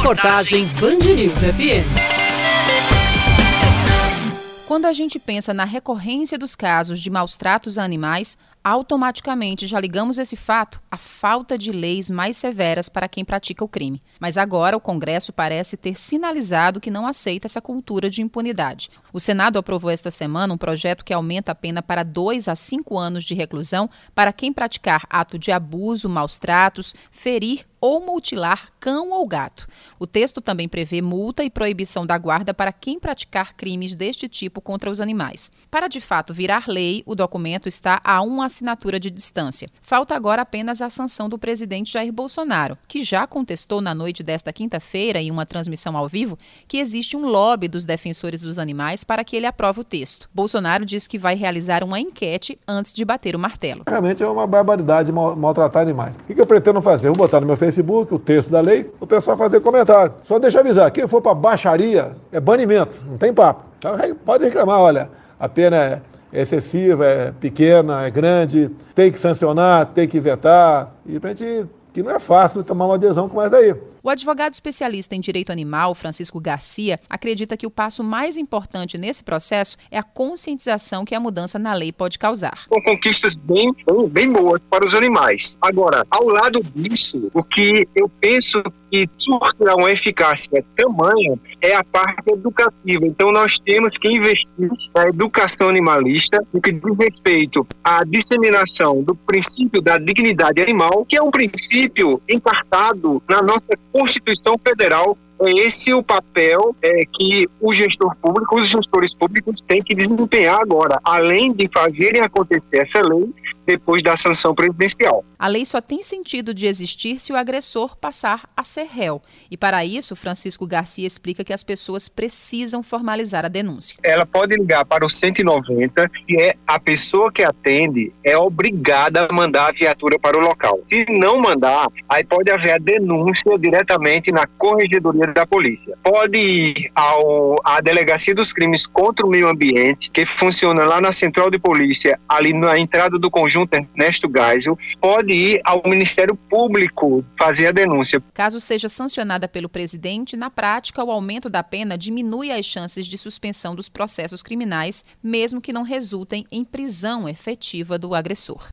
Reportagem Band News FM. Quando a gente pensa na recorrência dos casos de maus tratos a animais, automaticamente já ligamos esse fato à falta de leis mais severas para quem pratica o crime. Mas agora o Congresso parece ter sinalizado que não aceita essa cultura de impunidade. O Senado aprovou esta semana um projeto que aumenta a pena para dois a cinco anos de reclusão para quem praticar ato de abuso, maus tratos, ferir ou mutilar cão ou gato. O texto também prevê multa e proibição da guarda para quem praticar crimes deste tipo contra os animais. Para de fato virar lei, o documento está a uma assinatura de distância. Falta agora apenas a sanção do presidente Jair Bolsonaro, que já contestou na noite desta quinta-feira, em uma transmissão ao vivo, que existe um lobby dos defensores dos animais para que ele aprove o texto. Bolsonaro diz que vai realizar uma enquete antes de bater o martelo. Realmente é uma barbaridade maltratar animais. O que eu pretendo fazer? Vou botar no meu Facebook o texto da lei, o pessoal fazer comentário. Só deixa avisar, quem for para baixaria é banimento, não tem papo. Então, pode reclamar, olha, a pena é é excessiva, é pequena, é grande, tem que sancionar, tem que vetar. E a gente, que não é fácil tomar uma adesão com essa aí. O advogado especialista em direito animal, Francisco Garcia, acredita que o passo mais importante nesse processo é a conscientização que a mudança na lei pode causar. São conquistas bem, bem boas para os animais. Agora, ao lado disso, o que eu penso que surtirá uma eficácia tamanha é a parte educativa. Então, nós temos que investir na educação animalista, no que diz respeito à disseminação do princípio da dignidade animal, que é um princípio encartado na nossa Constituição Federal é esse o papel é, que o gestor público, os gestores públicos têm que desempenhar agora, além de fazerem acontecer essa lei depois da sanção presidencial. A lei só tem sentido de existir se o agressor passar a ser réu. E para isso, Francisco Garcia explica que as pessoas precisam formalizar a denúncia. Ela pode ligar para o 190 e é a pessoa que atende é obrigada a mandar a viatura para o local. Se não mandar, aí pode haver a denúncia diretamente na corregedoria da polícia. Pode ir ao, à Delegacia dos Crimes contra o Meio Ambiente, que funciona lá na Central de Polícia, ali na entrada do conjunto Ernesto Geisel, pode ir ao Ministério Público fazer a denúncia. Caso seja sancionada pelo presidente, na prática, o aumento da pena diminui as chances de suspensão dos processos criminais, mesmo que não resultem em prisão efetiva do agressor.